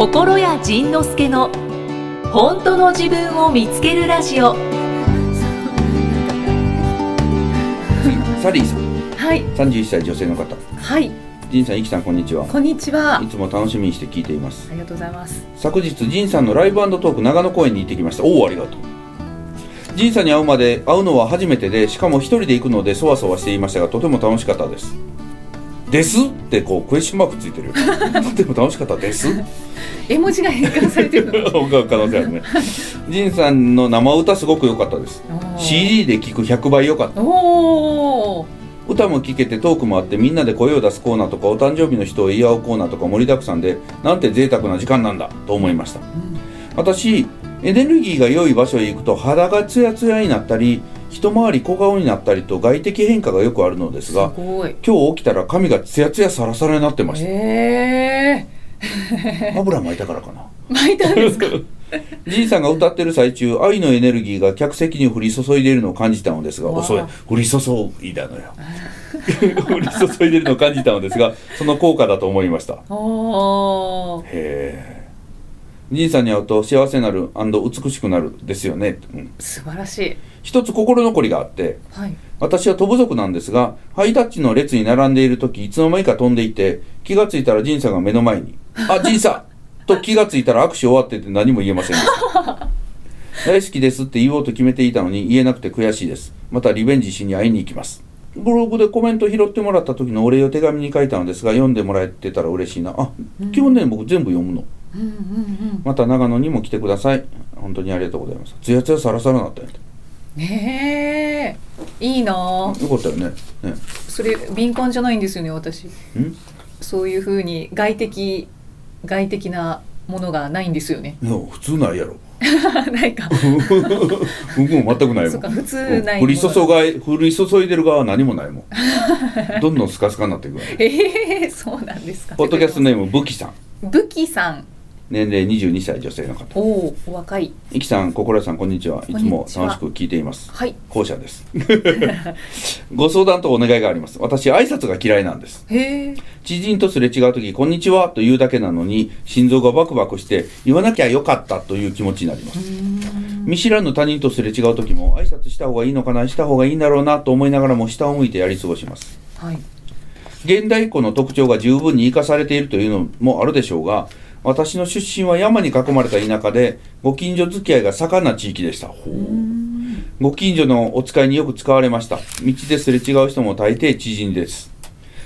心谷仁之助の本当の自分を見つけるラジオ。サリーさん。はい。31歳女性の方。はい。仁さん、イキさんこんにちは。こんにちは。いつも楽しみにして聞いています。ありがとうございます。昨日仁さんのライブトーク長野公演に行ってきました。おおありがとう。仁さんに会うまで会うのは初めてでしかも一人で行くのでそわそわしていましたがとても楽しかったですですってこうクエスチョンマークついてるよ。とても楽しかったです。絵文字が変換されてるの。可能性あるね。仁さんの生歌すごく良かったです。CD で聴く100倍良かった。歌も聴けてトークもあってみんなで声を出すコーナーとかお誕生日の人を言い合うコーナーとか盛りだくさんでなんて贅沢な時間なんだと思いました。私エネルギーが良い場所へ行くと肌がツヤツヤになったり一回り小顔になったりと外的変化がよくあるのですすが今日起きたら髪がツヤツヤサラサラになってましえた油巻いたからかな。ー、巻いたんですか？じいさんが歌ってる最中愛のエネルギーが客席に降り注いでいるのを感じたのですが遅い降り注いだのよ。降り注いでいるのを感じたのですがその効果だと思いました。へえじいさんに会うと幸せになる美しくなるですよね、うん、素晴らしい一つ心残りがあってはい。私は飛ぶ族なんですがハイタッチの列に並んでいる時いつの間にか飛んでいて気がついたらジンさんが目の前に「あジンさん! 」と気がついたら握手終わってて何も言えませんでした。大好きですって言おうと決めていたのに言えなくて悔しいです。またリベンジしに会いに行きます。ブログでコメント拾ってもらった時のお礼を手紙に書いたのですが読んでもらえてたら嬉しいな。あ基本ね僕全部読むの。うんうんうん。また長野にも来てください。本当にありがとうございます。つやつやサラサラなったんやてねえ。いいな。あよかったよね。ね。それ敏感じゃないんですよね私。ん？そういうふうに外的外的なものがないんですよね。いや普通ないやろ。ないか。僕も全くないもん。そうか普通ない降り注がい降り注いでる側は何もないもん。どんどんスカスカになっていくわええそうなんですか。ポッドキャストネームブキさん。武器さん年齢22歳女性の方。おおお若い。イキさん心屋さんこんにちは。いつも楽しく聞いています。はい。後者です。ご相談とお願いがあります。私挨拶が嫌いなんです。知人とすれ違う時「こんにちは」と言うだけなのに心臓がバクバクして言わなきゃよかったという気持ちになります。見知らぬ他人とすれ違う時も挨拶した方がいいのかなした方がいいんだろうなと思いながらも下を向いてやり過ごします。はい。現代っ子の特徴が十分に生かされているというのもあるでしょうが私の出身は山に囲まれた田舎でご近所付き合いが盛んな地域でした。ご近所のお使いによく使われました。道ですれ違う人も大抵知人です。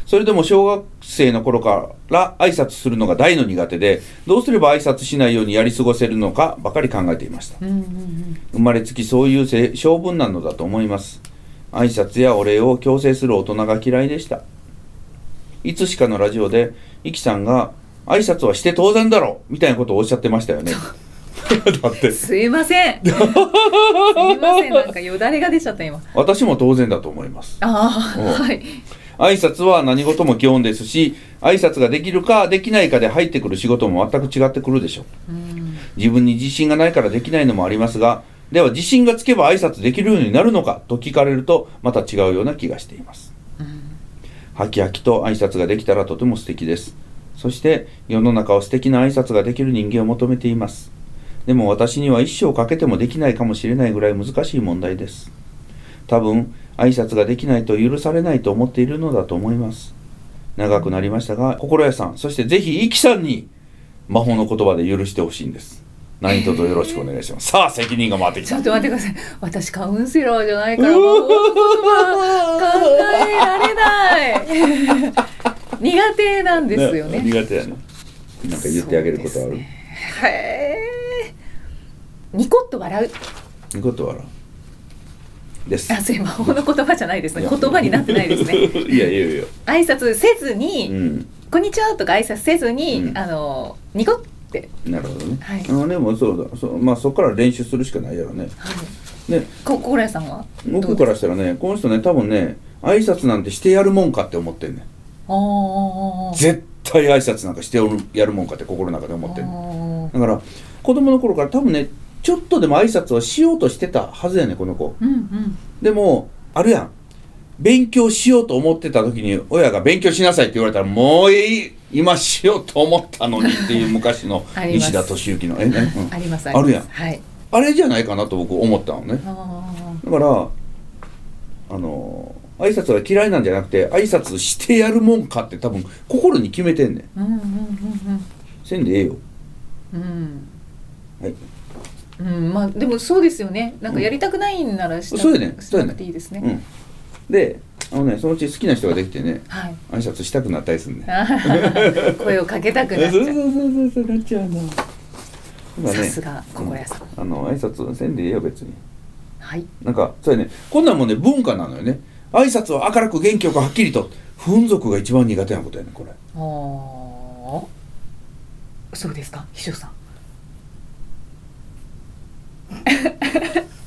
それでも小学生の頃から挨拶するのが大の苦手でどうすれば挨拶しないようにやり過ごせるのかばかり考えていました。生まれつきそういう性性分なのだと思います。挨拶やお礼を強制する大人が嫌いでした。いつしかのラジオでイキさんが挨拶はして当然だろみたいなことをおっしゃってましたよね。だって。すいません。すいません。なんかよだれが出ちゃった今。私も当然だと思います。ああおはい。挨拶は何事も基本ですし挨拶ができるかできないかで入ってくる仕事も全く違ってくるでしょう。うん。自分に自信がないからできないのもありますがでは自信がつけば挨拶できるようになるのかと聞かれるとまた違うような気がしています。はきはきと挨拶ができたらとても素敵ですそして世の中を素敵な挨拶ができる人間を求めています。でも私には一生かけてもできないかもしれないぐらい難しい問題です。多分挨拶ができないと許されないと思っているのだと思います。長くなりましたが心屋さんそしてぜひイキさんに魔法の言葉で許してほしいんです。何卒よろしくお願いします。さあ責任が回ってきた。ちょっと待ってください。私カウンセラーじゃないから魔法の言葉考えられない。苦手なんですよね。苦手やね。なんか言ってあげることある、ね。へえニコッと笑う。いいことはあらです。あそれ魔法の言葉じゃないですね。言葉になってないですね。いやいやいや挨拶せずに、うん。こんにちはとか挨拶せずに、うん。あのニコって、なるほどね、はい。あのでもそうだ。そうまあそこから練習するしかないやろね。ね。こ心屋さんは？僕からしたらねこの人ね多分ね挨拶なんてしてやるもんかって思ってんね絶対挨拶なんかしてやるもんかって心の中で思ってんねんあだから子供の頃から多分ねちょっとでも挨拶をしようとしてたはずやねんこの子。うんうん。でもあるやん。勉強しようと思ってた時に親が勉強しなさいって言われたらもういい。今しようと思ったのにっていう昔の 西田敏行のえ、ね。うん。ありますあるやん。はい。あれじゃないかなと僕思ったのね。あだからあの挨拶は嫌いなんじゃなくて挨拶してやるもんかって多分心に決めてんねん。ーうんうんせんでええよ。うん。うんはい。うんうんまあでもそうですよね。なんかやりたくないんならしな,、そうやねしなくていいですね、うん。であのねそのうち好きな人ができてねはい。挨拶したくなったりするね声をかけたくなっちゃう。そうそうそうそうそうなっちゃうな。さすが心屋さん、あの挨拶せんでええよ別に。はい。なんかそうやね。こんなんもんね文化なのよね挨拶を明るく元気よくはっきりと。不運族が一番苦手なことやねこれ。ああ。そうですか。秘書さん。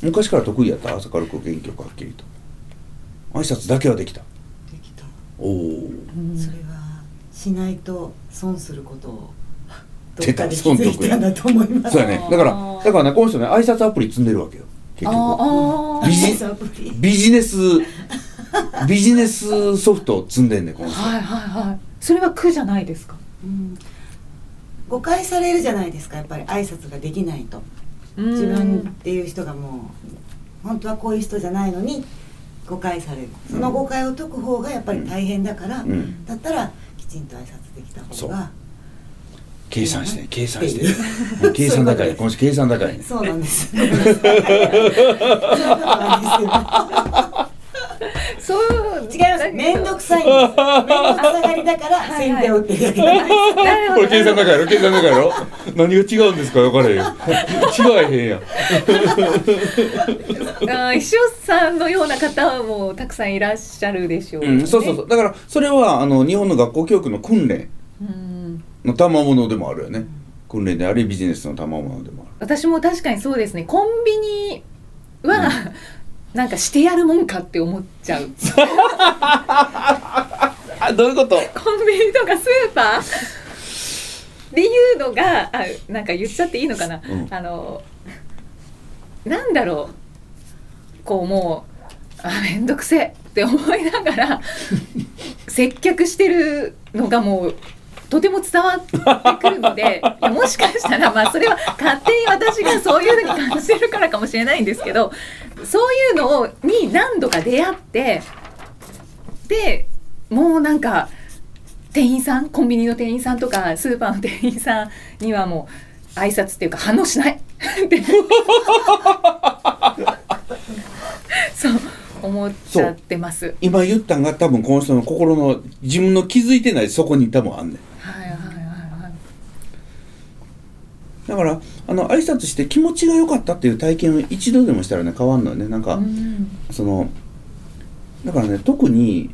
昔から得意やった？明るく元気よくはっきりと。挨拶だけはできた。できた。おおそれはしないと損することをど出た。っかで気づいたんだと思います。そうやね。だからだからねこの人ね挨拶アプリ積んでるわけよ。結局。ビジアプリビジネスビジネスソフトを積んでんねんこの人。はいはいはい。それは苦じゃないですか？うん。誤解されるじゃないですかやっぱり挨拶ができないと。自自分っていう人がもう本当はこういう人じゃないのに誤解される。その誤解を解く方がやっぱり大変だから、うん。だったらきちんと挨拶できた方が。計算してね計算して。計算高いこの人計算高いねそうなんです。そうなんですよそう。違います。面倒くさいんです。面倒くさがりだから先手を打ってるだけこれ計算高いやろ。計算高いやろ。何が違うんですか？分からへんよ。違えへんやん。あー秘書さんのような方もたくさんいらっしゃるでしょう、ね。うん、そうそうそう。だからそれはあの日本の学校教育の訓練。うん。の賜物でもあるよね。訓練でありビジネスの賜物でもある。私も確かにそうですね。コンビニは、なんかしてやるもんかって思っちゃう。あ どういうこと？コンビニとかスーパー？っていうのがあなんか言っちゃっていいのかな、うん。あのなんだろう？こうもうあめんどくせえ。って思いながら接客してるのがもうとても伝わってくるので もしかしたらまあそれは勝手に私がそういうふうに感じてるからかもしれないんですけどそういうのをに何度か出会ってでもうなんか店員さんコンビニの店員さんとかスーパーの店員さんにはもう挨拶っていうか反応しない。っ てそう思っちゃってます。今言ったんが多分この人の心の自分の気づいてないそこに多分あんねんはいはいはいはい。だからあの挨拶して気持ちが良かったっていう体験を一度でもしたらね変わんのよね。なんか、うん。そのだからね特に、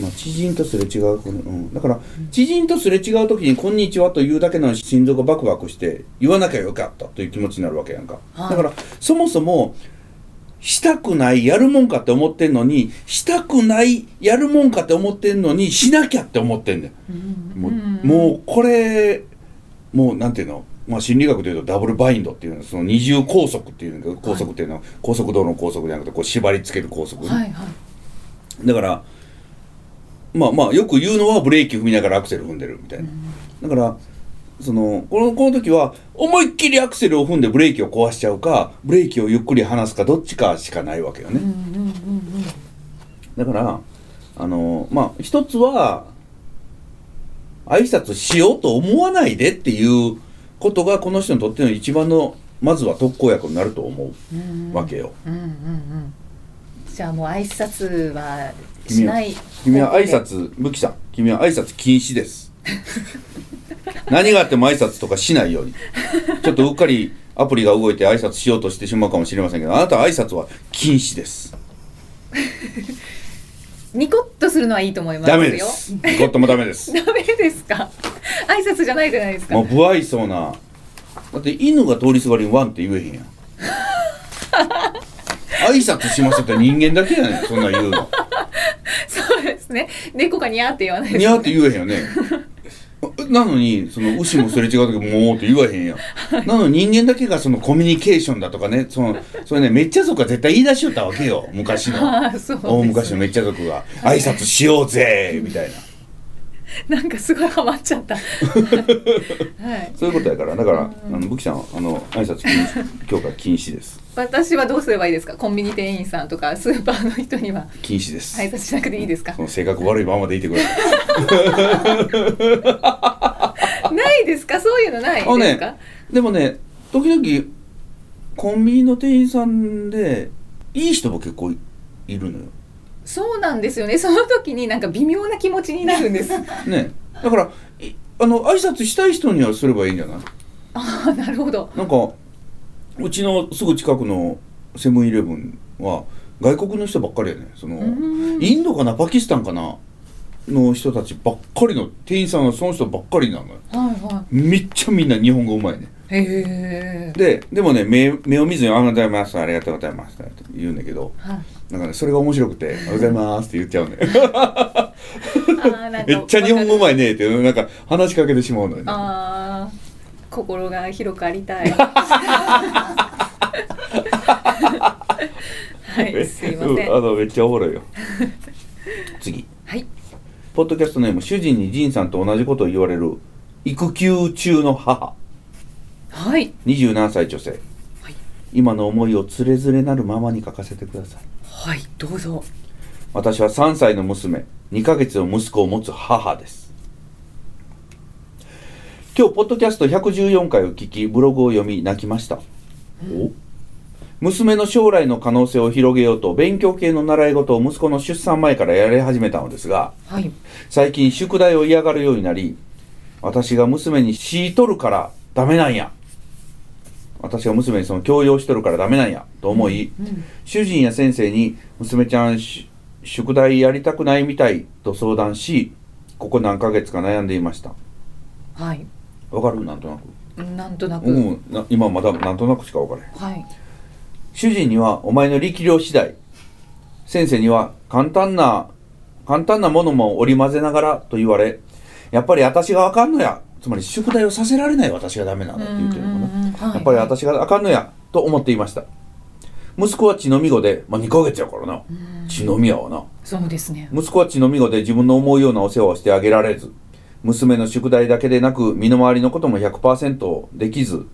まあ、知人とすれ違うこの、うん、だから知人とすれ違う時に「こんにちは」と言うだけなのに心臓がバクバクして言わなきゃよかったという気持ちになるわけやんか、はい。だからそもそもしたくないやるもんかって思ってんのにしたくないやるもんかって思ってんのにしなきゃって思ってんねん。もう,、うん。もうこれもうなんていうの？まあ心理学でいうとダブルバインドっていうの。はその二重拘束っていう拘束っていうのは高速道路の拘束じゃなくてこう縛り付ける拘束、はいはい。だからまあまあよく言うのはブレーキ踏みながらアクセル踏んでるみたいな、だからそのこのこの時は思いっきりアクセルを踏んでブレーキを壊しちゃうかブレーキをゆっくり離すかどっちかしかないわけよね、うんうんうんうん。だからあのまあ一つは挨拶しようと思わないでっていうことがこの人にとっての一番のまずは特効薬になると思うわけよ。うんうんうん。じゃあもう挨拶はしない。君は挨拶武器さん君は挨拶禁止です。何があっても挨拶とかしないようにちょっとうっかりアプリが動いて挨拶しようとしてしまうかもしれませんけどあなたは挨拶は禁止です。ニコッとするのはいいと思いますよ。ダメです。ゴットもダメです。ダメですか？挨拶じゃないじゃないですか。もう不愛想な。だって犬が通りすがりにワンって言えへんやん。挨拶しますって人間だけやねんそんなん言うの。そうですね。猫がニャーって言わないですにゃーって言えへんよね。なのにその牛もすれ違う時もうって言わへんやん。なのに人間だけがそのコミュニケーションだとかねそのそれねめっちゃ族は絶対言い出しよったわけよ昔の。ああそうです大昔のめっちゃ族が挨拶しようぜみたいな なんかすごいハマっちゃった。はい。そういうことやから。だからうん。あの武器さんあの挨拶禁止今日から禁止です。私はどうすればいいですか？コンビニ店員さんとかスーパーの人には。禁止です、挨拶しなくていいですか？性格悪いままでいてくださいないですか？そういうのないですか、ねでもね時々コンビニの店員さんでいい人も結構いいるのよそうなんですよね。その時になんか微妙な気持ちになるんです。ね。だからいあの挨拶したい人にはすればいいんじゃない？ああなるほど。なんかうちのすぐ近くのセブンイレブンは外国の人ばっかりやね。そのインドかなパキスタンかなの人たちばっかりの店員さんはその人ばっかりなのよ。はいはめっちゃみんな日本語うまいね。いへえででもね目目を見ずに「ありがとうございますありがとうございます」って言うんだけどはい。なんかねそれが面白くて「おはようございます」って言っちゃうねめっちゃ日本語うまいねってなんか話しかけてしまうのよね。あー心が広くありたい。はいすいません。うんあのめっちゃおもろいよ。次。はい。ポッドキャストネーム主人に仁さんと同じことを言われる育休中の母はい。27歳女性、はい。今の思いをつれづれなるままに書かせてください。はいどうぞ。私は3歳の娘。2ヶ月の息子を持つ母です。今日ポッドキャスト114回を聞きブログを読み泣きました、お娘の将来の可能性を広げようと勉強系の習い事を息子の出産前からやり始めたのですがはい。最近宿題を嫌がるようになり私が娘にしとるからダメなんや私が娘にその強要しとるからダメなんやと思い、うん。主人や先生に娘ちゃんし宿題やりたくないみたいと相談しここ何ヶ月か悩んでいました。はい。わかる？なんとなく。なんとなく、うん。な今まだなんとなくしかわからへん。はい。主人にはお前の力量次第。先生には簡単な簡単なものも織り交ぜながらと言われやっぱり私があかんのやつまり宿題をさせられない私がダメなんだって言ってるのかな。うんうんうんはいやっぱり私があかんのやと思っていました息子は血のみ子で、まあ、2ヶ月やからな血のみやわなそうですね息子は血のみ子で自分の思うようなお世話をしてあげられず娘の宿題だけでなく身の回りのことも100%できず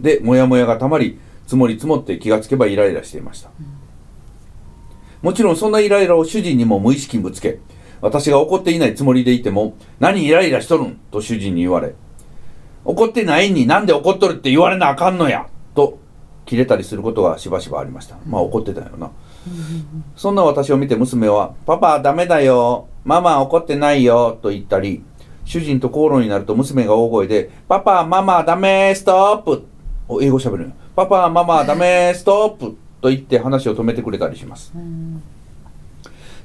でモヤモヤがたまり積もり積もって気がつけばイライラしていました、もちろんそんなイライラを主人にも無意識にぶつけ私が怒っていないつもりでいても「何イライラしとるん?」と主人に言われ「怒ってないになんで怒っとるって言われなあかんのや」と切れたりすることがしばしばありました。まあ怒ってたよな、そんな私を見て娘は「パパダメだよ。ママ怒ってないよ」と言ったり主人と口論になると娘が大声で「パパママダメストップ」お英語喋るよ「パパママダメストップ」と言って話を止めてくれたりします。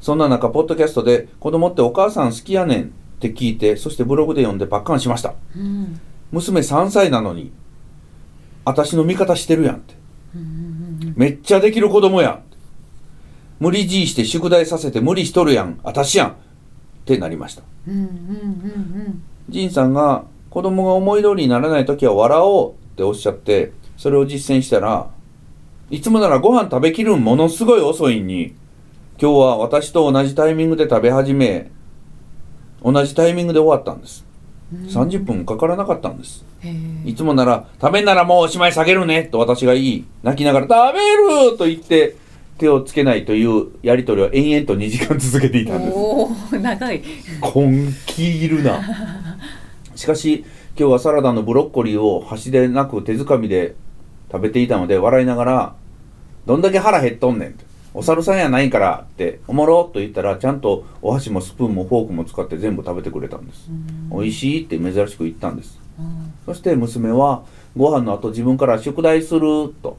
そんな中ポッドキャストで「子供ってお母さん好きやねん」って聞いてそしてブログで読んでパッカンしました。うん。娘3歳なのに私の味方してるやんって。うんうんめっちゃできる子供やん無理強いして宿題させて無理しとるやん。私やんってなりました。うんうんうん仁さんが子供が思い通りにならない時は笑おうっておっしゃってそれを実践したらいつもならご飯食べきるんものすごい遅いんに今日は私と同じタイミングで食べ始め同じタイミングで終わったんです。うん。30分かからなかったんです。いつもなら「食べんならもうおしまい下げるね」と私が言い泣きながら「食べる!」と言って手をつけないというやり取りを延々と2時間続けていたんです。おお長い。根気いるな。しかし今日はサラダのブロッコリーを箸でなく手づかみで食べていたので笑いながら「どんだけ腹減っとんねん」と「お猿さんやないから」って「おもろ」と言ったらちゃんとお箸もスプーンもフォークも使って全部食べてくれたんです「美味しい」って珍しく言ったんです。そして娘はご飯の後自分から宿題すると。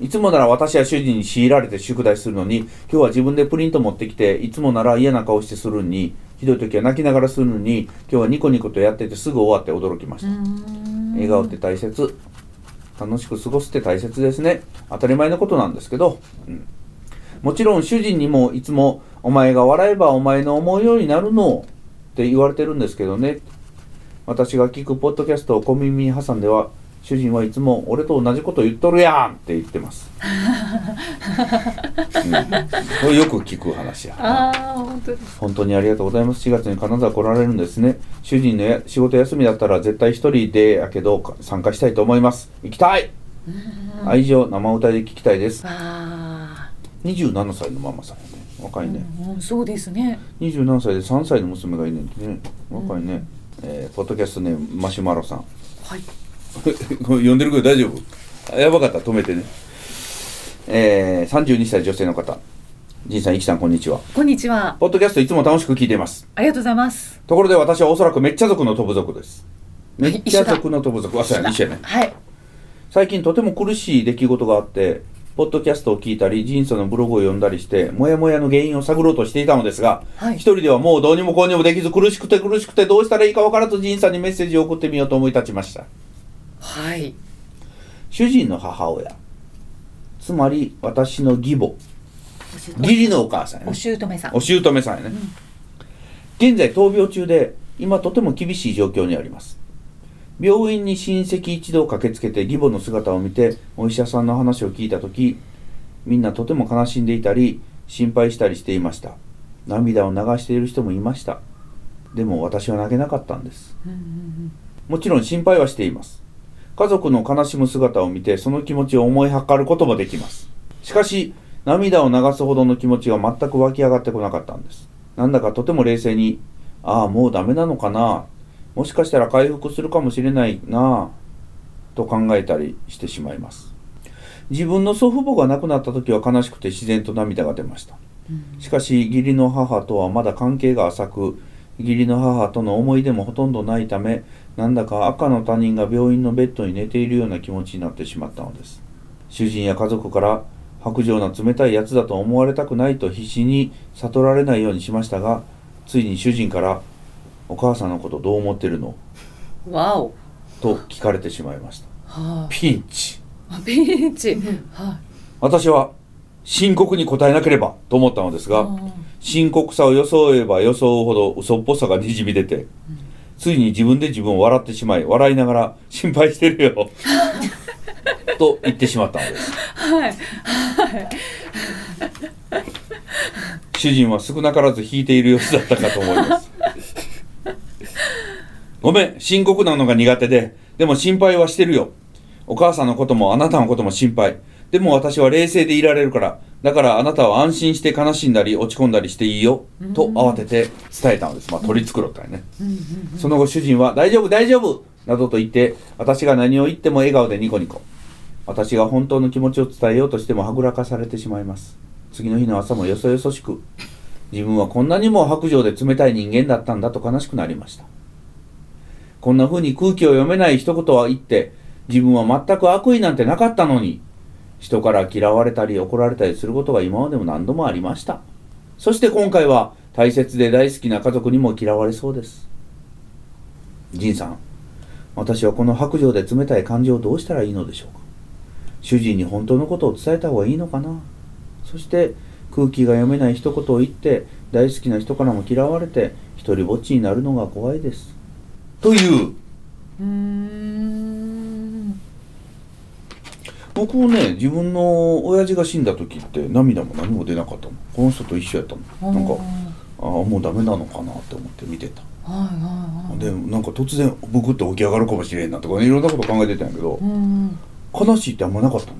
いつもなら私や主人に強いられて宿題するのに今日は自分でプリント持ってきていつもなら嫌な顔してするのにひどい時は泣きながらするのに今日はニコニコとやっててすぐ終わって驚きました。笑顔って大切。楽しく過ごすって大切ですね。当たり前のことなんですけど、うんもちろん主人にもいつも「お前が笑えばお前の思うようになるの」って言われてるんですけどね。私が聞くポッドキャストを小耳に挟んでは主人はいつも俺と同じこと言っとるやんって言ってます、うん、これよく聞く話や。ああ本当本当にありがとうございます。4月に金沢来られるんですね。主人のや仕事休みだったら絶対一人でやけどか参加したいと思います。行きたい。愛情生歌で聞きたいです。あ27歳のママさんやね。若いね、あ、うん、そうですね。27歳で3歳の娘がいるんでね。若いね、えーポッドキャストネームマシュマロさん。はい。こ れ読んでるけど大丈夫？あやばかった。ら止めてね。えー、32歳女性の方。仁さん、いきさん、こんにちは。こんにちは。ポッドキャストいつも楽しく聞いています。ありがとうございます。ところで私はおそらくめっちゃ族の飛ぶ族です。めっちゃ族の飛ぶ族。あ、そうやね、一緒やね。はい。最近とても苦しい出来事があって、ポッドキャストを聞いたり、ジンソのブログを読んだりして、もやもやの原因を探ろうとしていたのですが、はい。一人ではもうどうにもこうにもできず、苦しくて苦しくてどうしたらいいかわからず、ジンさんにメッセージを送ってみようと思い立ちました。はい。主人の母親、つまり私の義母、義理のお母さんやね。お。姑さん。お姑さんやね、現在闘病中で今とても厳しい状況にあります病院に親戚一同駆けつけて義母の姿を見てお医者さんの話を聞いた時みんなとても悲しんでいたり心配したりしていました。涙を流している人もいました。でも私は泣けなかったんです。うんうんもちろん心配はしています。家族の悲しむ姿を見てその気持ちを思いはかることもできます。しかし涙を流すほどの気持ちが全く湧き上がってこなかったんです。なんだかとても冷静にああもうダメなのかなもしかしたら回復するかもしれないなと考えたりしてしまいます。自分の祖父母が亡くなった時は悲しくて自然と涙が出ました。うん。しかし義理の母とはまだ関係が浅く義理の母との思い出もほとんどないためなんだか赤の他人が病院のベッドに寝ているような気持ちになってしまったのです。主人や家族から白状な冷たいやつだと思われたくないと必死に悟られないようにしましたがついに主人から「お母さんのことどう思ってるの?わお」と聞かれてしまいました。はピンチ。あピンチ。はい。私は深刻に答えなければと思ったのですがあー深刻さを装えば装うほど嘘っぽさがにじみ出て、ついに自分で自分を笑ってしまい笑いながら「心配してるよ」と言ってしまったのです。はい。主人は少なからず引いている様子だったかと思いますごめん深刻なのが苦手ででも心配はしてるよ。お母さんのこともあなたのことも心配。でも私は冷静でいられるからだからあなたは安心して悲しんだり落ち込んだりしていいよと慌てて伝えたのです。まあ取り繕ったよね。その後主人は「大丈夫大丈夫!」などと言って私が何を言っても笑顔でニコニコ。私が本当の気持ちを伝えようとしてもはぐらかされてしまいます。次の日の朝もよそよそしく自分はこんなにも白状で冷たい人間だったんだと悲しくなりました。こんな風に空気を読めない一言は言って自分は全く悪意なんてなかったのに人から嫌われたり怒られたりすることが今までも何度もありました。そして今回は大切で大好きな家族にも嫌われそうです。仁さん私はこの白状で冷たい感情をどうしたらいいのでしょうか。主人に本当のことを伝えた方がいいのかな。そして空気が読めない一言を言って大好きな人からも嫌われて一人ぼっちになるのが怖いです。という。うーん。僕もね自分の親父が死んだ時って涙も何も出なかったのこの人と一緒やったのなんかああもうダメなのかなって思って見てた。はいはいはい。でなんか突然ブクッと起き上がるかもしれんなとか、ね、いろんなこと考えてたんやけどうん悲しいってあんまなかったの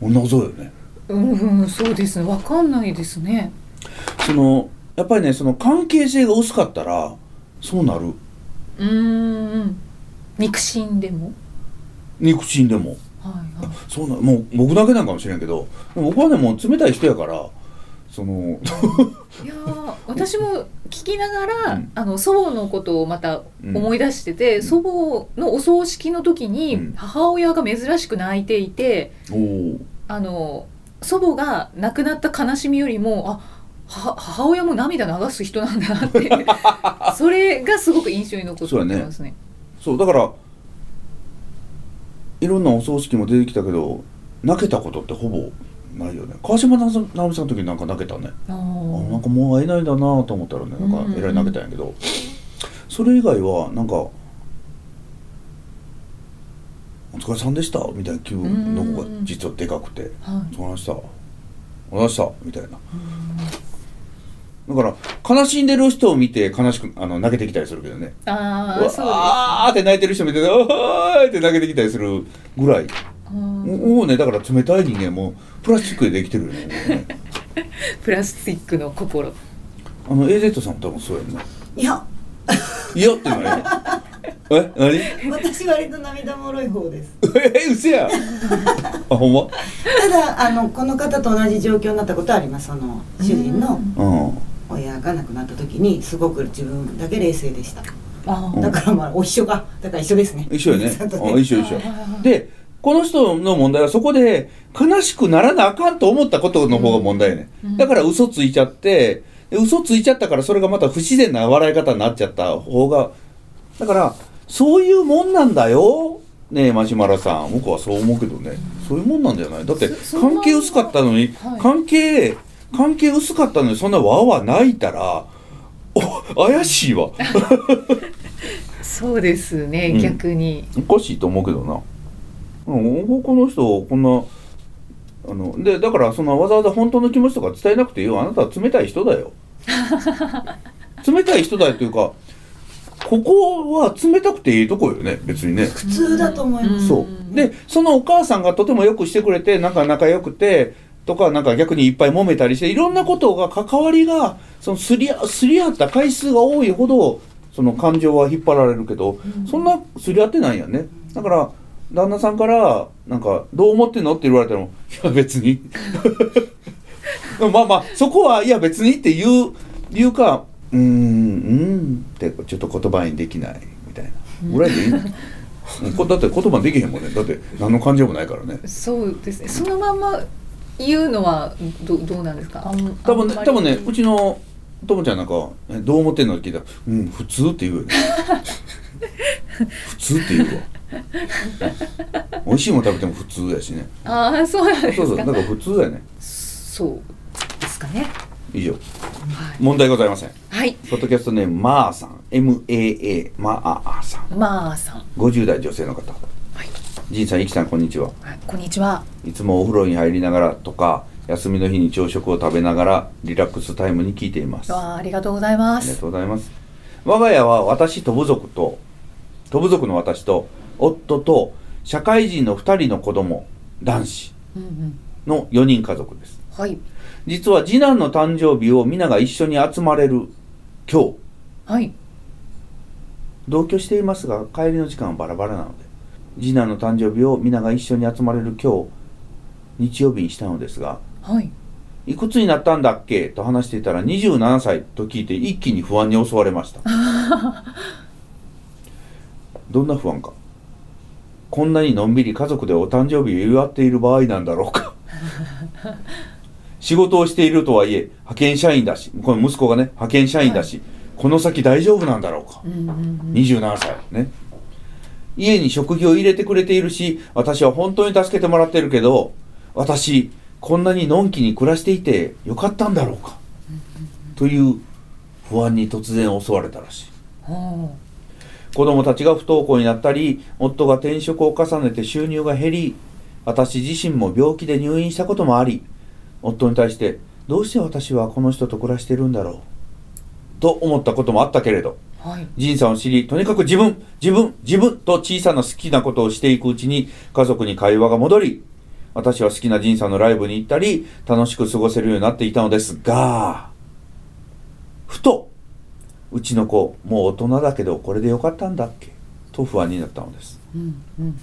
こん。なことよね。うんうんそうですね。わかんないですね。そのやっぱりねその関係性が薄かったらそうなるうーん肉親でも？肉親でも。はいはい。そうなもう僕だけなんかもしれんけど僕はねもう冷たい人やからそのいやー私も聞きながら、うん。あの祖母のことをまた思い出してて、ん。祖母のお葬式の時にうん。母親が珍しく泣いていておおあの祖母が亡くなった悲しみよりもあは母親も涙流す人なんだなって それがすごく印象に残ってますね。そうだからいろんなお葬式も出てきたけど泣けたことってほぼないよね。川島直美さんの時なんか泣けたね。あなんかもう会えないんだなと思ったらねなんかえらい泣けたんやけど、それ以外はなんか「お疲れさんでした」みたいな急の方が実はでかくて。はい「お疲れ様でした」「お疲れ様でした」みたいなだから悲しんでる人を見て悲しくあの泣けてきたりするけどね。ああそうですあーって泣いてる人見て「おーい!」って泣けてきたりするぐらい。うんもうねだから冷たい人間もプラスチックでできてるよね。プラスチックの心。あの AZ さんも多分そうやんねいや。いや。って何え何？私割と涙もろい方です。え嘘やあほんま？ただあのこの方と同じ状況になったことはありますその主人の。うん親が亡くなった時にすごく自分だけ冷静でした。だからまあお一緒かだから一緒ですね。一緒やね。ちゃんとあ一緒一緒。あでこの人の問題はそこで悲しくならなあかんと思ったことの方が問題やね、うん。だから嘘ついちゃってで嘘ついちゃったからそれがまた不自然な笑い方になっちゃった方がだからそういうもんなんだよ。ねえマシュマロさん。僕はそう思うけどね。そういうもんなんじゃない？だってそ関係薄かったのに、はい。関係関係薄かったのにそんなわーわー泣いたらお怪しいわ。そうですね、うん。逆に。おかしいと思うけどな、うん、この人こんなあのでだからそのわざわざ本当の気持ちとか伝えなくていいよ。あなたは冷たい人だよ。冷たい人だよというかここは冷たくていいとこよね。別にね。普通だと思います、そう。でそのお母さんがとてもよくしてくれてなんか仲良くてとかなんか逆にいっぱい揉めたりしていろんなことが関わりがそのすりあすり合った回数が多いほどその感情は引っ張られるけど、そんなすり合ってないんやね。だから旦那さんからなんか「どう思ってんの?」って言われても「いや別に」まあまあそこは「いや別に」って言う言うか「うーんうん」ってちょっと言葉にできないみたいな。ぐらいでいいの。うん。こだって言葉できへんもんね。だって何の感情もないからね。そうですね。そのまま言うのはどどうなんですか？多分ね多分ねうちのともちゃんなんか「えどう思ってんの?」って聞いたら「うん普通」って言うよね。普通って言うわ。美味しいもん食べても普通やしね。ああそうなんですか？そうそうだから普通だよね。そうですかね。以上。はい、問題ございません。はい、ポッドキャストネームマーさん。MAA マーさん。まあさん。50代女性の方はい、仁さん、いきさんこんにちは。はい、こんにちは。いつもお風呂に入りながらとか休みの日に朝食を食べながらリラックスタイムに聞いています。わあありがとうございまありがすとうございます。我が家は私と部族と、と部族の私と、夫と、社会人の2人の子供、男子うんうん。の4人家族です。はい。実は次男の誕生日を皆が一緒に集まれる今日、はい。同居していますが帰りの時間はバラバラなので、次男の誕生日を皆が一緒に集まれる今日、日曜日にしたのですが、はい。いくつになったんだっけと話していたら27歳と聞いて一気に不安に襲われました。どんな不安か。こんなにのんびり家族でお誕生日を祝っている場合なんだろうか。仕事をしているとはいえ派遣社員だしこの息子がね派遣社員だし、この先大丈夫なんだろうか。うんうんうん。27歳ね家に食費を入れてくれているし私は本当に助けてもらってるけど私こんなにのんきに暮らしていてよかったんだろうかという不安に突然襲われたらしい。は子供たちが不登校になったり夫が転職を重ねて収入が減り私自身も病気で入院したこともあり夫に対してどうして私はこの人と暮らしてるんだろうと思ったこともあったけれどはい。仁さんを知りとにかく自分自分自分と小さな好きなことをしていくうちに家族に会話が戻り私は好きな仁さんのライブに行ったり楽しく過ごせるようになっていたのですがふとうちの子もう大人だけどこれでよかったんだっけ？と不安になったのです。うんうん。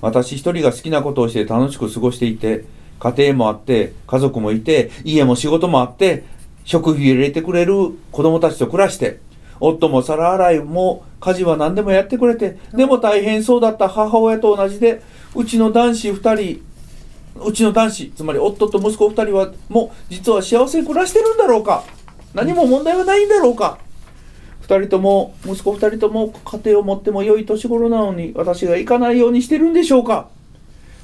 私一人が好きなことをして楽しく過ごしていて家庭もあって家族もいて家も仕事もあって食費入れてくれる子供たちと暮らして夫も皿洗いも家事は何でもやってくれてでも大変そうだった母親と同じでうちの男子2人うちの男子つまり夫と息子2人はもう実は幸せに暮らしてるんだろうか。何も問題はないんだろうか。2人とも息子2人とも家庭を持っても良い年頃なのに私が行かないようにしてるんでしょうか。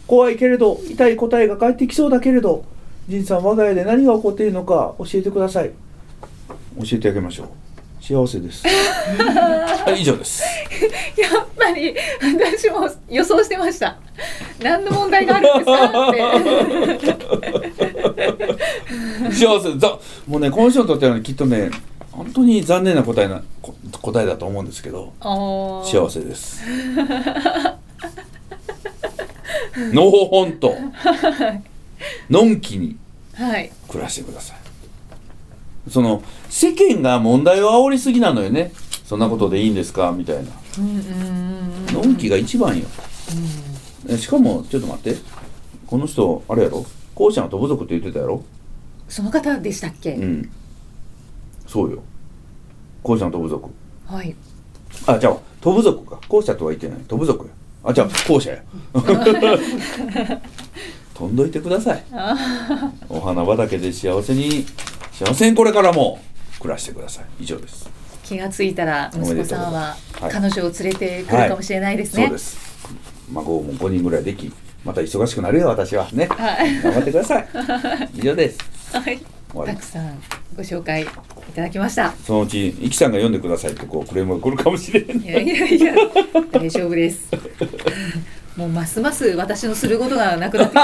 怖いけれど痛い答えが返ってきそうだけれど仁さん我が家で何が起こっているのか教えてください。教えてあげましょう幸せです。はい以上です。やっぱり私も予想してました。何の問題があるんですかって。幸せざもうねこの人にとってはねきっとね本当に残念な答えなこ答えだと思うんですけど幸せです。のほほんと のんきにはい。暮らしてくださいその世間が問題を煽りすぎなのよね。そんなことでいいんですか？みたいな。うんうんうんのんきが一番よ。えしかもちょっと待って。この人あれやろ？後者の飛ぶ族って言ってたやろ？その方でしたっけ、うん。そうよ。後者の飛ぶ族。はい。あじゃあ飛ぶ族か。後者とは言ってない。飛ぶ族や。あじゃあ後者や。飛んどいてください。あ お花畑で幸せに幸せにこれからも暮らしてください。以上です。ー気がついたら息子さんははい。彼女を連れてくるかもしれないですね、そうです。孫も5人ぐらいできまた忙しくなるよ私は。ね。はい。頑張ってください。以上です。はい。たくさんご紹介いただきました。そのうちイキさんが読んでくださいとこうクレームが来るかもしれんいやいやいや大丈夫です。もうますます私のすることがなくなってきま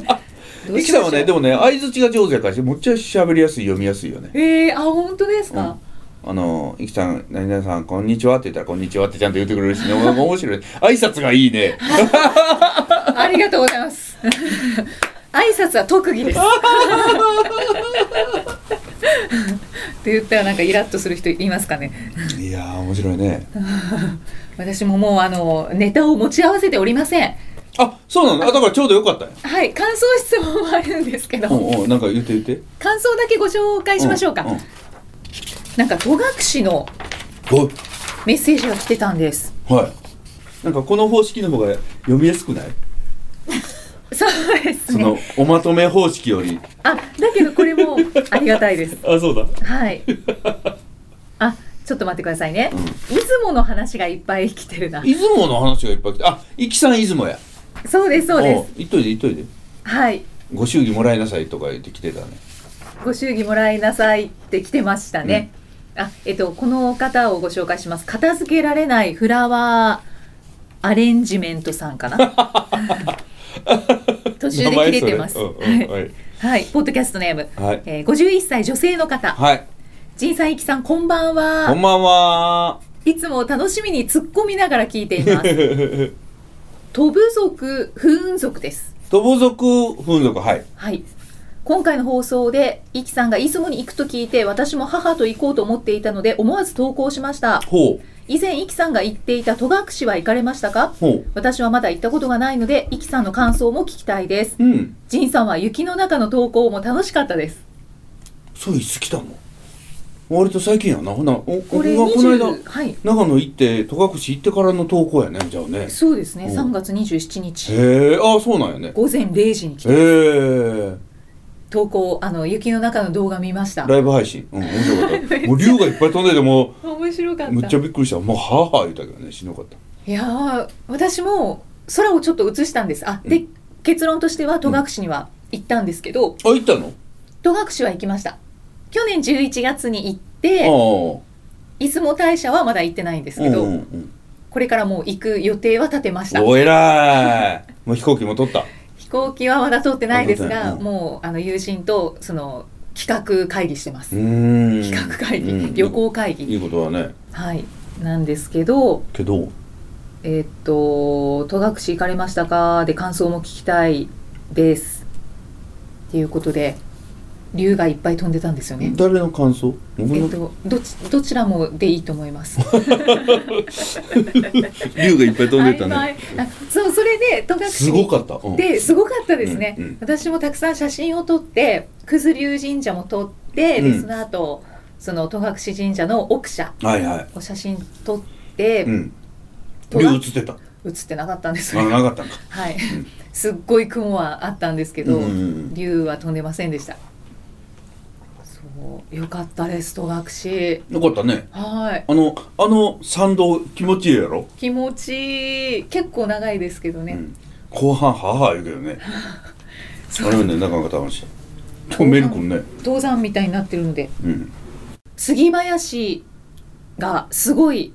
したどうイキさんはねでもね相づちが上手やからめっちゃ喋りやすい読みやすいよねえー、あ本当ですか、あの、イキさん、何々さん、こんにちはって言ったら、こんにちはってちゃんと言ってくれるしね、お 面白い。挨拶がいいね。ありがとうございます。挨拶は特技です。って言ったらなんかイラッとする人いますかね？いやー、面白いね。私ももうあのネタを持ち合わせておりませんあ、そうなの？あ、だからちょうどよかったよ。はい感想質問もあるんですけど、うんうん、なんか言って言って。感想だけご紹介しましょうか、んんなんか戸隠のおメッセージが来てたんですはい。なんかこの方式の方が読みやすくない？そうですねその、おまとめ方式より。あだけどこれもありがたいです あ、そうだ。はいあちょっと待ってくださいね、うん出雲の話がいっぱい来てるな出雲の話がいっぱい来て。あ、イキさん出雲や。そうですそうです。お言っといて言っといて。はい。ご祝儀もらいなさいとか言ってきてたね。ご祝儀もらいなさいって来てましたね、あえっとこの方をご紹介します。片付けられないフラワーアレンジメントさんかな？途中で切れてます、はい。はい。ポッドキャストネーム、はい。えー、51歳女性の方。はい。仁さんいきさんこんばんは。こんばんは。いつも楽しみに突っ込みながら聞いています 飛ぶ族風雲族です飛ぶ族、風俗、はい。はい今回の放送でイキさんが出雲に行くと聞いて私も母と行こうと思っていたので思わず投稿しました。以前イキさんが言っていた戸隠は行かれましたか？ほ私はまだ行ったことがないのでイキさんの感想も聞きたいですう。うん。ジンさんは雪の中の投稿も楽しかったですそういつ来たの？割と最近やな。ほなおこれこの間20はい。長野行って戸隠行ってからの投稿やね。じゃあね。そうですね。うん。3月27日。へえあそうなんやね。午前0時に来へてえ投稿あの雪の中の動画見ました。ライブ配信。うん 面白かった。もう竜がいっぱい飛んでても面白かうむっちゃびっくりした。もうはあはあ言うたけどねしんどかった。いやー私も空をちょっと映したんです。あで、うん。結論としては戸隠には行ったんですけど。あ行ったの？戸隠は行きました去年11月に行っあてあ出雲大社はまだ行ってないんですけど、うんうんうん。これからもう行く予定は立てました。お偉い。もう飛行機も取った。飛行機はまだ通ってないですが、うんもうあの友人とその企画会議してます、企画会議、うん。旅行会議。いいことだね。はい。なんですけどけど？えーっと戸隠行かれましたか？で感想も聞きたいです。っていうことで竜がいっぱい飛んでたんですよね。誰の感想？えっとどちどちらもでいいと思います。竜がいっぱい飛んでた曖昧ねあそうそれで戸隠すごかった。うん。ですごかったですね、うんうん。私もたくさん写真を撮って九頭龍神社も撮って、うん。でその後その戸隠神社の奥社はいはい。を写真撮って、うん。戸隠竜映ってた。映ってなかったんです。あよなかった はい、すっごい雲はあったんですけど、竜は飛んでませんでしたよかったです戸隠。よかったね。はい。あのあの参道気持ちいいやろ、気持ちいい。結構長いですけどね、うん、後半はは言うけどね。あれはねなかなか楽しいとメル君ね。登山みたいになってるので。うん。杉林がすごい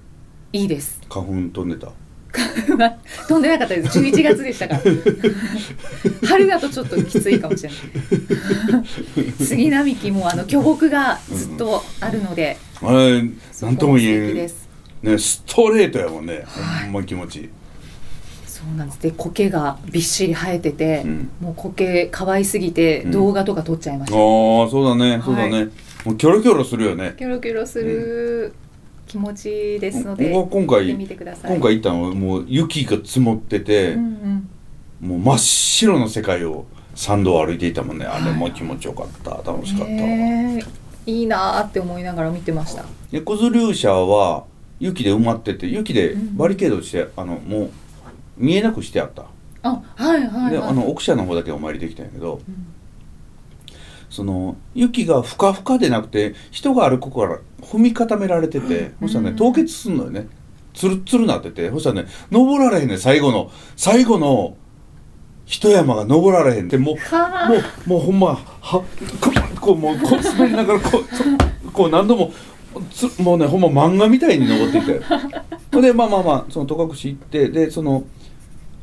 いいです。花粉飛んでた 飛んでなかったです。11月でしたから。春だとちょっときついかもしれない。杉並木もあの巨木がずっとあるので、あれなんとも言えねストレートやもんね、はい。ほんま気持ち。いいそうなんです。で苔がびっしり生えてて、うん。もう苔可愛すぎてうん。動画とか撮っちゃいました、ああそうだねそうだね、はもうキョロキョロするよね。キョロキョロする気持ちですので、僕は今回みてください。今回行ったのはもう雪が積もってて、うんうん。もう真っ白の世界を参道を歩いていたもんね。あれはいも気持ちよかった。楽しかったえいいなーって思いながら見てました。で小津流車は雪で埋まってて雪でバリケードして、あのもう見えなくしてあった、あはいはいではい。あの奥社の方だけお参りできたんやけどうんその雪がふかふかでなくて人が歩くから踏み固められてて、そしたらね凍結すんのよね。つるつるなっててそしたらね登られへんね最後の。最後の一山が登られへんってもうはあ。もうもうほんまはここうもうこう滑りながらこうそこう何度もつもうねほんま漫画みたいに登っていて。ほ んでまあまあまあその戸隠行ってでその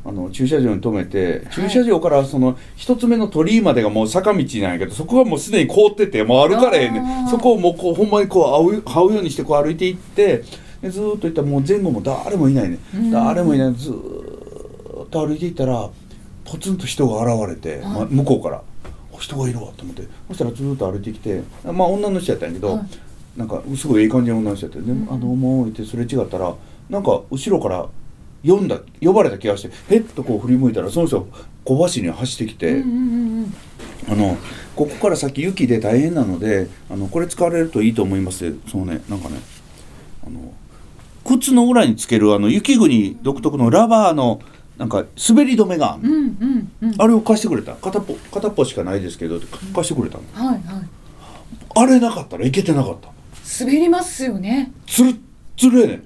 あの駐車場に止めて駐車場からその一つ目の鳥居までがもう坂道なんやけどそこはもうすでに凍っててもう歩かれへんねそこをもうこうほんまにこう這うようにしてこう歩いていってでずーっと行ったらもう前後も誰もいないねうん。誰もいない。ずーっと歩いていったらポツンと人が現れて、まはい。向こうから。あ人がいるわと思って。そしたらずーっと歩いてきてまあ女の人やったんやけど、はい。なんかすごいいい感じの女の人やって「でうん。あどうも」言ってすれ違ったらなんか後ろから呼んだ呼ばれた気がしてへっとこう振り向いたらその人が小走りに走ってきて、うんうんうんあのここから先雪で大変なのであのこれ使われるといいと思います。そのねなんかねあの靴の裏につけるあの雪国独特のラバーのなんか滑り止めがあれを貸してくれた。片っぽ片っぽしかないですけど貸してくれたの。はいはい。あれなかったらいけてなかった。滑りますよね。つるっつるやねん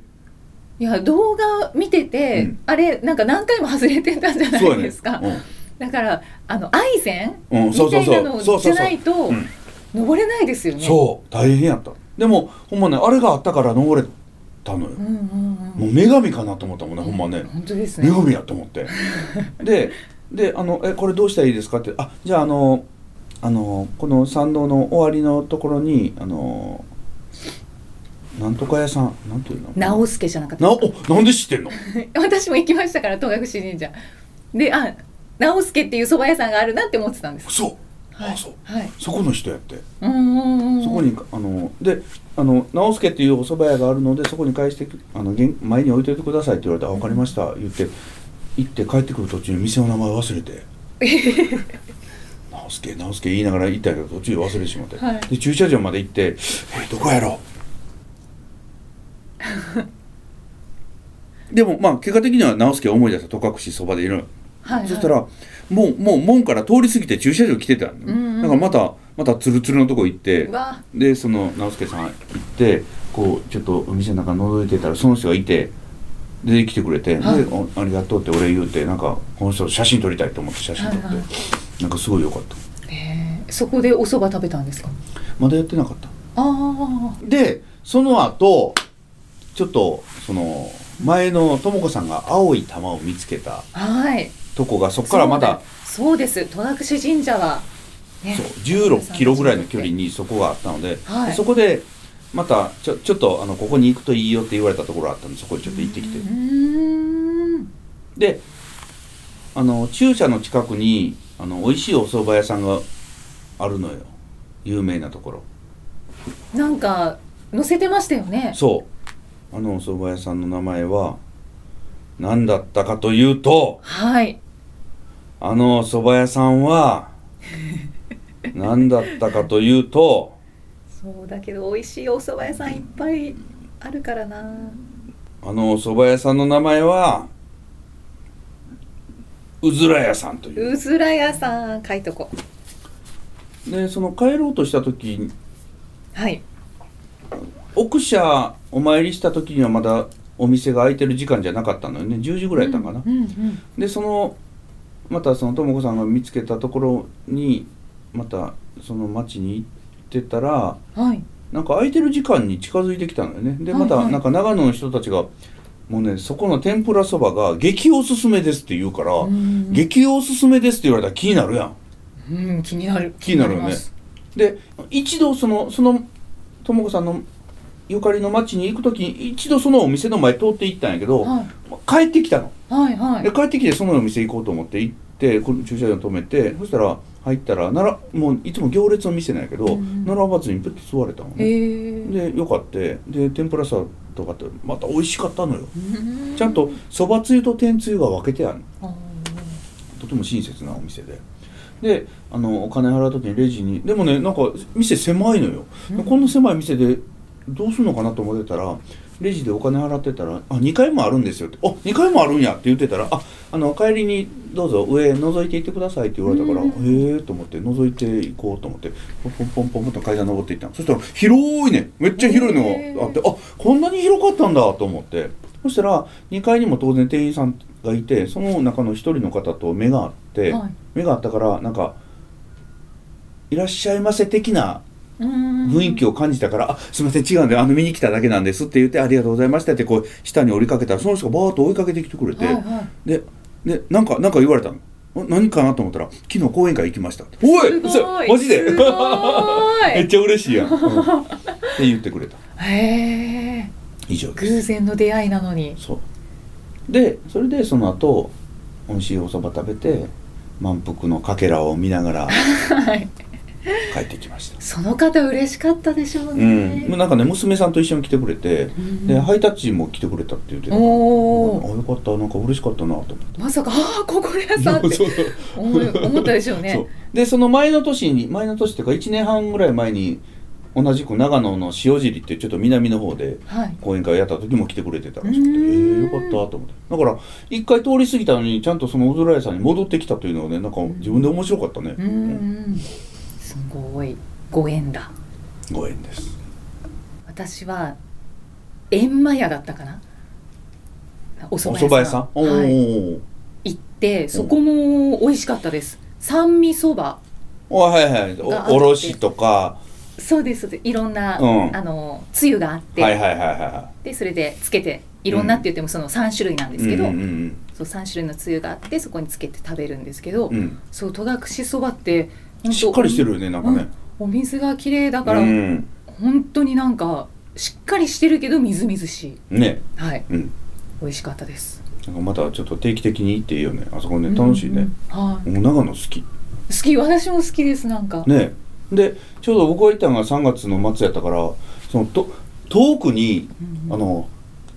いや動画見てて、うん。あれなんか何回も外れてたじゃないですか、ん。だからあのアイゼンみたいなのじゃないとうん。登れないですよね。そう。大変やった。でもほんまねあれがあったから登れたのよ、うんうんうん。もう女神かなと思ったもんね、ほんまね。本当ですね。女神やと思って。でであの「えこれどうしたらいいですか?」って「あじゃああのあのこの参道の終わりのところにあのなんとか屋さんなんていうの？直輔じゃなかった。なおなんで知ってんの？私も行きましたから戸隠神社であ直輔っていう蕎麦屋さんがあるなって思ってたんです。そう、はい。あそう。はい。そこの人やって。うんうんうんそこにあのであの直輔っていうお蕎麦屋があるのでそこに返してあの現前に置いといてくださいって言われて「あ分かりました」言って行って帰ってくる途中に店の名前忘れて「直 輔直輔」言いながら行ったけど途中で忘れてしまって、はい。で駐車場まで行って「えどこやろ?」でもまあ結果的には直輔は思い出した戸隠そばでいるのはいはい。そしたらもうもう門から通り過ぎて駐車場来てたの、うんうん。だからまたまたツルツルのとこ行ってでその直輔さん行ってこうちょっとお店の中覗いてたらその人がいてで来てくれて「はい。ありがとう」って俺言うてなんかこの人写真撮りたいと思って写真撮って、はいはい。なんかすごい良かった。へーそこでお蕎麦食べたんですか？まだやってなかった。あでその後ちょっとその前のとも子さんが青い玉を見つけたあはい。とこがそこからまたそうです。戸隠神社はね。そう16キロぐらいの距離にそこがあったので,で、はい。そこでまたちょちょっとあのここに行くといいよって言われたところがあったんでそこにちょっと行ってきて。うーん。であの中車の近くにあの美味しいお蕎麦屋さんがあるのよ。有名なところ。なんか載せてましたよね。そうあのお蕎麦屋さんの名前は何だったかというとはい。あのお蕎麦屋さんは 何だったかというとそうだけど美味しいお蕎麦屋さんいっぱいあるからな。あのお蕎麦屋さんの名前はうずら屋さんという。うずら屋さん書いとこでその帰ろうとした時にはい奥社お参りした時にはまだお店が開いてる時間じゃなかったのよね。10時ぐらいやったんかな、うんうんうん。でそのまたそのとも子さんが見つけたところにまたその町に行ってたらはい。なんか空いてる時間に近づいてきたのよね。でまたはいはい。なんか長野の人たちがもうねそこの天ぷらそばが激おすすめですって言うから、うん。激おすすめですって言われたら気になるやん。うん気になる。気になるよね。で一度そのそのとも子さんのゆかりの町に行く時に一度そのお店の前通って行ったんやけど、はい。帰ってきたの。はいはい。で帰ってきてそのお店行こうと思って行ってこの駐車場に止めてそしたら入ったらならもういつも行列の店なんやけど、うん。並ばずにプッと座れたのね。でよかってで天ぷらさとかってまた美味しかったのよ。うん。ちゃんとそばつゆと天つゆが分けてあるとても親切なお店で。であのお金払う時にレジにでもねなんか店狭いのよ、うん。こんな狭い店でどうするのかなと思ってたらレジでお金払ってたら「あ2階もあるんですよ」って「あ2階もあるんや」って言ってたら「ああの帰りにどうぞ上覗いていってください」って言われたから「うん。へえ」と思って覗いていこうと思ってポンポンポンポンポンと階段登っていったのそしたら広いねめっちゃ広いのがあってあこんなに広かったんだと思って。そしたら2階にも当然店員さんがいてその中の一人の方と目があって、はい。目があったからなんか「いらっしゃいませ」的なうん雰囲気を感じたから「あすいません違うんであの見に来ただけなんです」って言って「ありがとうございました」ってこう下に降りかけたらその人がバーッと追いかけてきてくれて、はいはい。ででなんかなんか言われたの？あ何かなと思ったら「昨日講演会行きました」おい！すごい。嘘マジで？めっちゃ嬉しいやん、うん。って言ってくれた。へえ。以上です。偶然の出会いなのに。そう。でそれでその後美味しいおそば食べて満腹のかけらを見ながら はい帰ってきました。その方嬉しかったでしょううねん、なんかね娘さんと一緒に来てくれて、ん。でハイタッチも来てくれたって言ってた。かあよかった。なんか嬉しかったなと思って。まさかああ心屋さんって。そう思ったでしょうね。でその前の年に前の年っていうか1年半ぐらい前に同じく長野の塩尻っていうちょっと南の方ではい。講演会やった時も来てくれてたらしくて。えうーん。ー、よかったと思って。だから一回通り過ぎたのにちゃんとその小空屋さんに戻ってきたというのがねなんか自分で面白かったね、うん。うんすごいご縁だ。ご縁です。私は閻魔屋だったかな？お蕎お麦屋さん？おはい、ー。行ってそこも美味しかったです。酸味そばおはいはい。おおろしとか。そうですそうです。いろんな、うん。あのつゆがあって、はいはいはいはでそれでつけていろんなって言ってもその3種類なんいですけど、うんうんそう3種類のつゆがあってそこにつけて食べるんですけど、うんうん。そう戸隠そばってしっかりしてるよねなんかね、お水が綺麗だから、うん。本当になんかしっかりしてるけどみずみずしい。ね。はい。うん。美味しかったです。なんかまたちょっと定期的に行っていいよね。あそこね楽しいね、うんうんはい。もう長野好き。好き。私も好きですなんか、ね。でちょうど僕が行ったのが3月の末やったからそのと遠くにうん。あの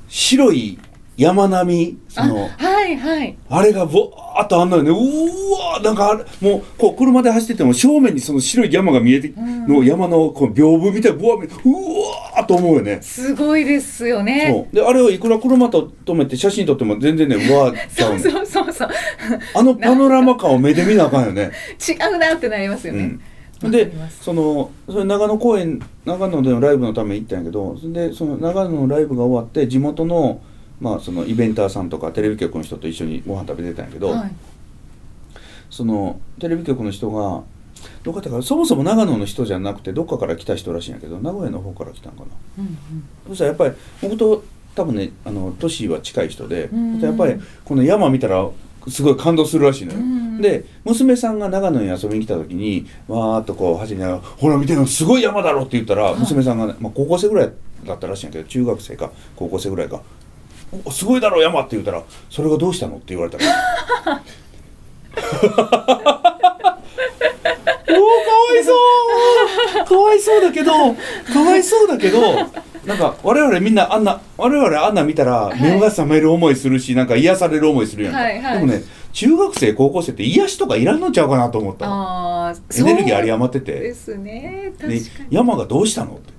白い山並みそのあはいはい。あれがぼーっとあんのよね。うーわーなんかあれもうこう車で走ってても正面にその白い山が見えて、うん。の山のこう屏風みたいなぶわーうわーっと思うよね。すごいですよね。そう。であれをいくら車と止めて写真撮っても全然ね うわーちゃそうそうそうそう。あのパノラマ感を目で見なあかんよね。違うなってなりますよね、うん。でそのそれ長野公演長野でのライブのために行ったんやけどそれでその長野のライブが終わって地元の,、まあそのイベンターさんとかテレビ局の人と一緒にご飯食べてたんやけど、はい。そのテレビ局の人がどうかだからそもそも長野の人じゃなくてどっかから来た人らしいんやけど名古屋の方から来たんかな。うんうん。そしたらやっぱり僕と多分ねあの年は近い人で、うん。やっぱりこの山見たらすごい感動するらしいのよ、うんで娘さんが長野に遊びに来た時にわーっとこう走りながら「ほら見てよすごい山だろ」って言ったら、い。娘さんがね、まあ、高校生ぐらいだったらしいんやけど中学生か高校生ぐらいか「おすごいだろ山」って言ったら「それがどうしたの?」って言われたから おーかわいそう。かわいそうだけどかわいそうだけどなんか我々みんなあんな我々あんな見たらい。目が覚める思いするしなんか癒される思いするやんか、はいはい。でもね中学生高校生って癒しとかいらんのちゃうかなと思ったエネルギーありや余ってて。ですね。確かでに、山がどうしたの？って。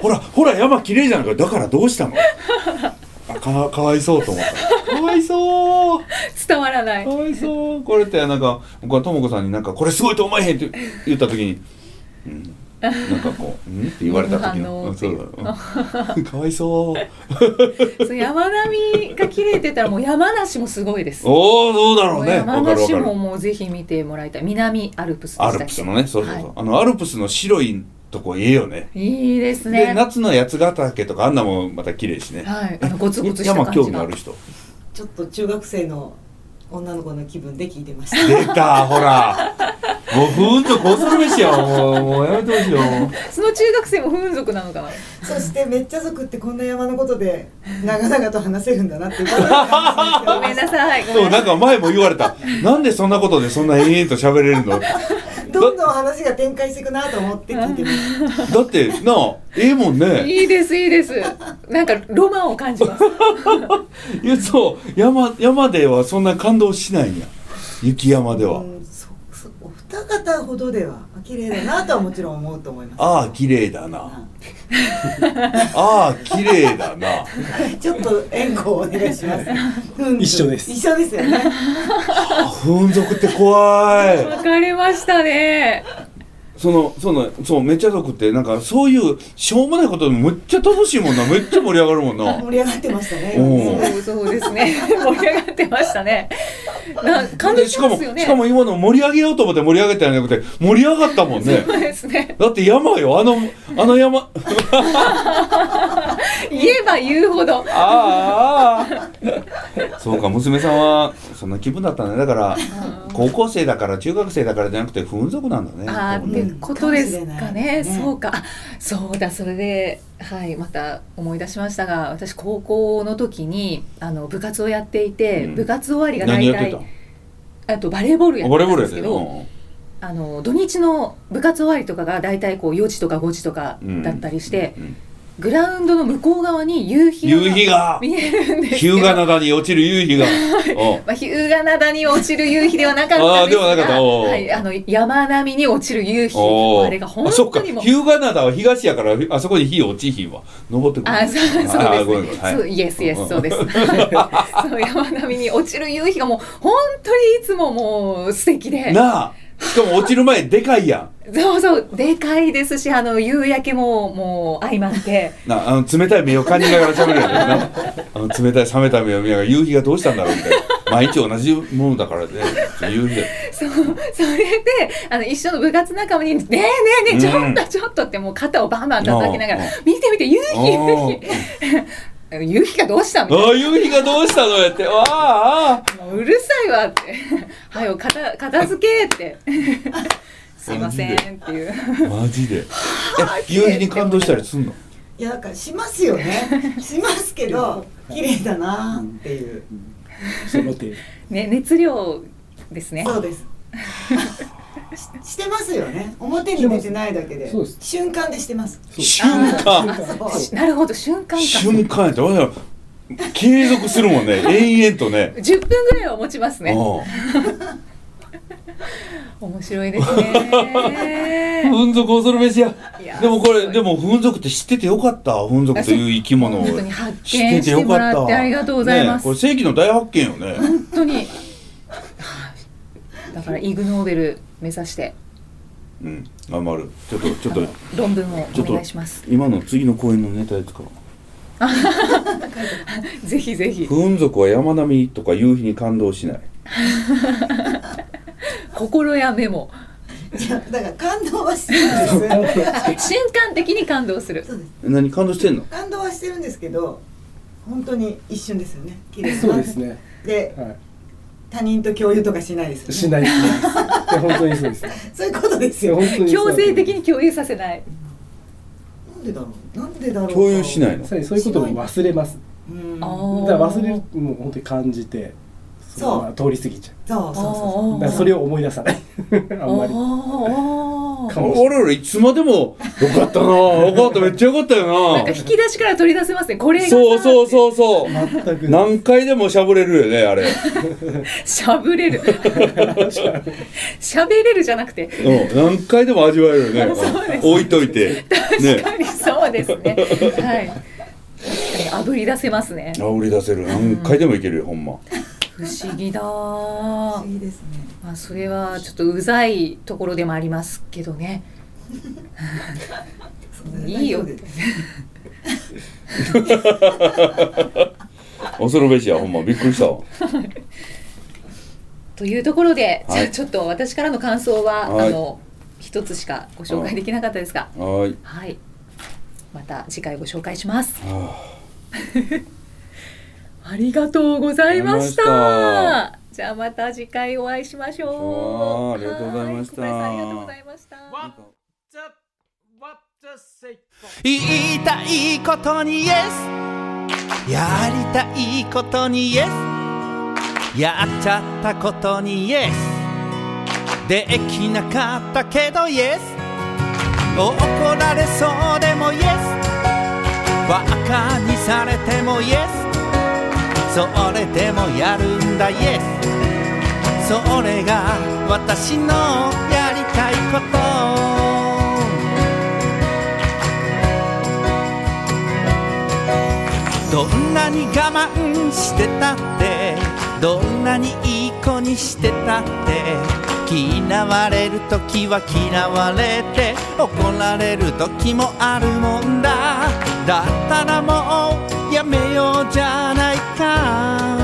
ほらほら山綺麗じゃないか。だからどうしたの？あかかわいそうと思った。かわいそう。伝わらないかわいそう。これってなんか僕はとも子さんになんかこれすごいと思えへんって言った時に、うん、なんかこう「うん?」って言われた時の、そう。うだ、うん。かわいそう。そう山並みが綺麗って言ったらもう山梨もすごいです。おおそうだろうね。山梨ももうぜひ見てもらいたい。南アルプスでアしたっけ？ルプスのねそうそうそう、はい。あのアルプスの白いとこいいよね。いいですでね夏の八ヶ岳とかあんなもんまた綺麗しね。はい。あのゴツゴツした山感じが興味ある人。ちょっと中学生の女の子の気分で聞いてました。出たほら。もうふーんとこうするべしよ。もうもうやめてほしいよ。その中学生も風俗なのかな。そしてめっちゃ族ってこんな山のことで長々と話せるんだなって ごめんなさいそうんない。んか前も言われた。なんでそんなことでそんな延々と喋れるの？だどんどん話が展開していくなと思って聞いてます。ってなあええもんね。いいですいいです。なんかロマンを感じます。いやそう。山山ではそんな感動しないんや。雪山では、うんそそお二方ほどでは綺麗だなとはもちろん思うと思います。ああ綺麗だな。ああ綺麗だな。ちょっと援護をお願いします。うん一緒です。一緒ですよね。あ風俗って怖い。わかりましたねそのそのそうめっちゃ族ってなんかそういうしょうもないことでもめっちゃ楽しいもんな。めっちゃ盛り上がるもんな。盛り上がってましたね。そうそうですね。盛り上がってましたね。な感動しかもますよね。しかも今の盛り上げようと思って盛り上げたんじゃなくて盛り上がったもんね。そうですね。だって山よ。あのあの山。言えば言うほど。ああそうか娘さんはそんな気分だったね。だから高校生だから中学生だからじゃなくて風俗なんだね。ああってことですかね。ね。そうか。あそうだそれではいまた思い出しましたが私高校の時にあの部活をやっていて、うん。部活終わりが大何やって体たあとバレーボールやってたんですけど、あの土日の部活終わりとかが大体こう4時とか5時とかだったりして、うんグラウンドの向こう側に夕日が夕日が。見えるんです日向灘に落ちる夕日が。う。んまあ、日向灘に落ちる夕日ではなかったんですがではなかった。おーはい、あの山並みに落ちる夕日。あれが本あそっか当にもう。日向灘は東やからあそこに火落ちひんわ登ってくるあそうそうです、あねはい。そうイエスイエスそうです。そう山並みに落ちる夕日がもう本当にいつももう素敵で。なあしかも落ちる前でかいやん。そうそうでかいですしあの夕焼けももう相まって。なあの冷たい目を感じながら喋るやつよな。あの冷たい冷めた目を見ながら夕日がどうしたんだろうみたいな。毎日同じものだからね。夕日でそうそれであの一緒の部活仲間に「ねえねえねえちょっとちょっと」ってもう肩をバンバン叩きながらうん「見て見て夕日夕お日」夕日がどうしたみたいなああ夕日がどうしたのやって。ああうるさいわって「はよ片片付け」って「すいません」っていう。あマジで。え夕日に感動したりすんの？いやだからしますよね。しますけど綺麗だなっていう。その手ね熱量ですね。そうです。ししてますよね。表に出てないだけで。瞬間でしてます。瞬間。なるほど瞬間か。瞬間やってわざわざ継続するもんね。延々とね。10分ぐらいは持ちますね。うん。面白いですね。風俗恐るべしや。でもこれでも風俗って知っててよかった。風俗という生き物を。知見してもらってありがとうございます。ねこれ世紀の大発見よね。本当に。はいだからイグ・ノーベル目指して。うん頑張る。ちょっとちょっと。論文をお願いします。今の次の公演のネタで使おう ぜひぜひ風俗は山並みとか夕日に感動しない 心やメモいやだから感動はしてるんです。瞬間的に感動するそうです。何感動してんの？感動はしてるんですけど、本当に一瞬ですよね。綺麗そうです。ねでは他人と共有とかしないですよね。いしないですねいや本当にそうですそういうことですよ。いや本当にそう強制的に共有させないでだろう。なんでだろう。共有しないのそういうことも忘れますうん。だから忘れるもう本当に感じてそう。のまま通り過ぎちゃう。そうそうそう。う。だからそれを思い出さない。あんまり。あー。かもしれ俺らいつまでもよかったなよかっためっちゃよかったよなんかな引き出しから取り出せますねこれがそうそうそうそう全く何回でもしゃぶれるよねあれしゃぶれるしゃべれるじゃなくてうん何回でも味わえるよねそうです置いといて確ねかにそうですねはい確かに炙り出せますねあ売り出せる何回でもいけるよほんま不思議だ。不思議ですね。まあそれはちょっとうざいところでもありますけどね。いいよ恐るべしやほんまびっくりしたわ。というところで、じゃはい。あちょっと私からの感想は、はい。あの一一つしかご紹介できなかったですがはーい。はい。また次回ご紹介します。はありがとうございました。じゃあまた次回お会いしましょう。ありがとうございました。ありがとうござい?言いたいことにイエス。やりたいことにイエス。やっちゃったことにイエス。できなかったけどイエス。怒られそうでもイエス。バカにされてもイエスそれでもやるんだ。イエスそれが私のやりたいこと。どんなに我慢してたってどんなにいい子にしてたって嫌われる時は嫌われて怒られる時もあるもんだ。だったらもうやめようじゃないか。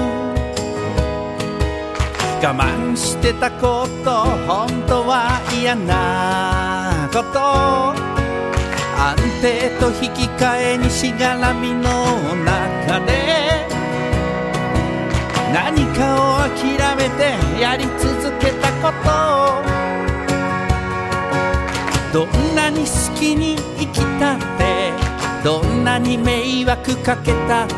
我慢してたこと本当は嫌なこと。安定と引き換えにしがらみの中で。何かを諦めてやり続けたこと。どんなに好きに生きたって。どんなに迷惑かけたって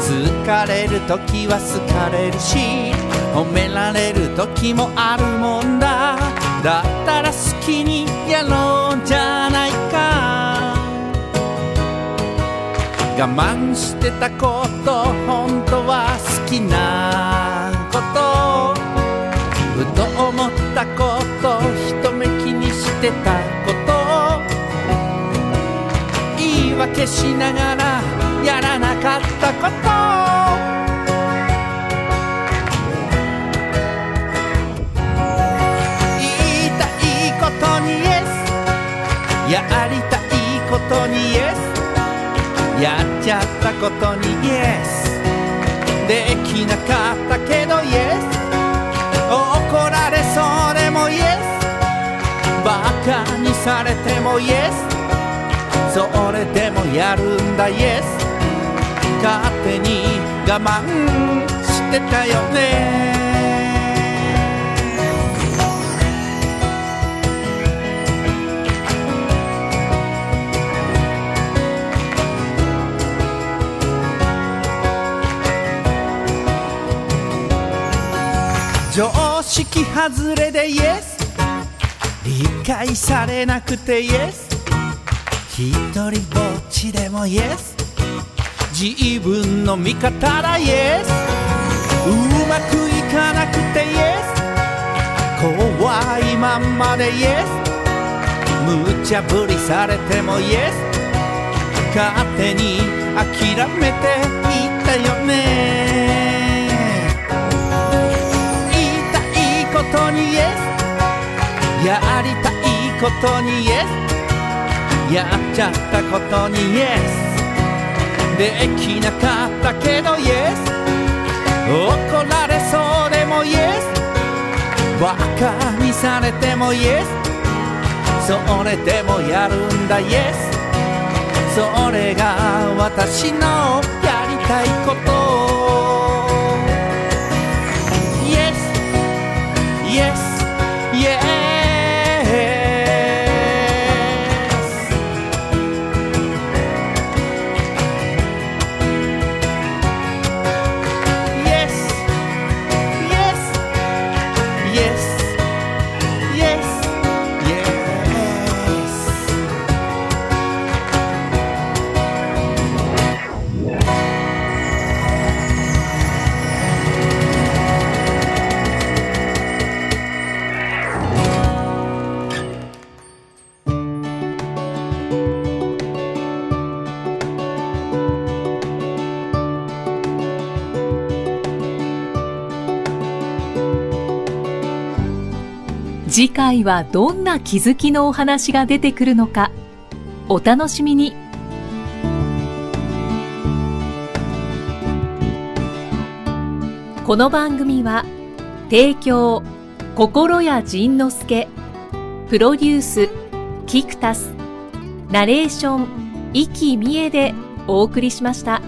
疲れる時は好かれるし褒められる時もあるもんだ。だったら好きにやろうじゃないか。我慢してたこと本当は好きなこと。ふと思ったこと一目気にしてた。言い訳しながらやらなかったこと。言いたいことにイエス。やりたいことにイエス。やっちゃったことにイエス。できなかったけどイエス。怒られそうでもイエス。バカにされてもイエス。それでもやるんだイエス。勝手に我慢してたよね。常識外れでイエス。理解されなくてイエス。一人ぼっちでもイエス。自分の味方だイエス。うまくいかなくてイエス。怖いまんまでイエス。無茶ぶりされてもイエス。勝手に諦めていったよね。言いたいことにイエス。やりたいことにイエス。やっちゃったことにイエス。できなかったけどイエス。怒られそうでもイエス。バカにされてもイエス。それでもやるんだイエス。それが私のやりたいこと。次回はどんな気づきのお話が出てくるのかお楽しみにこの番組は提供心谷仁之助プロデュースキクタスナレーション生きみえでお送りしました。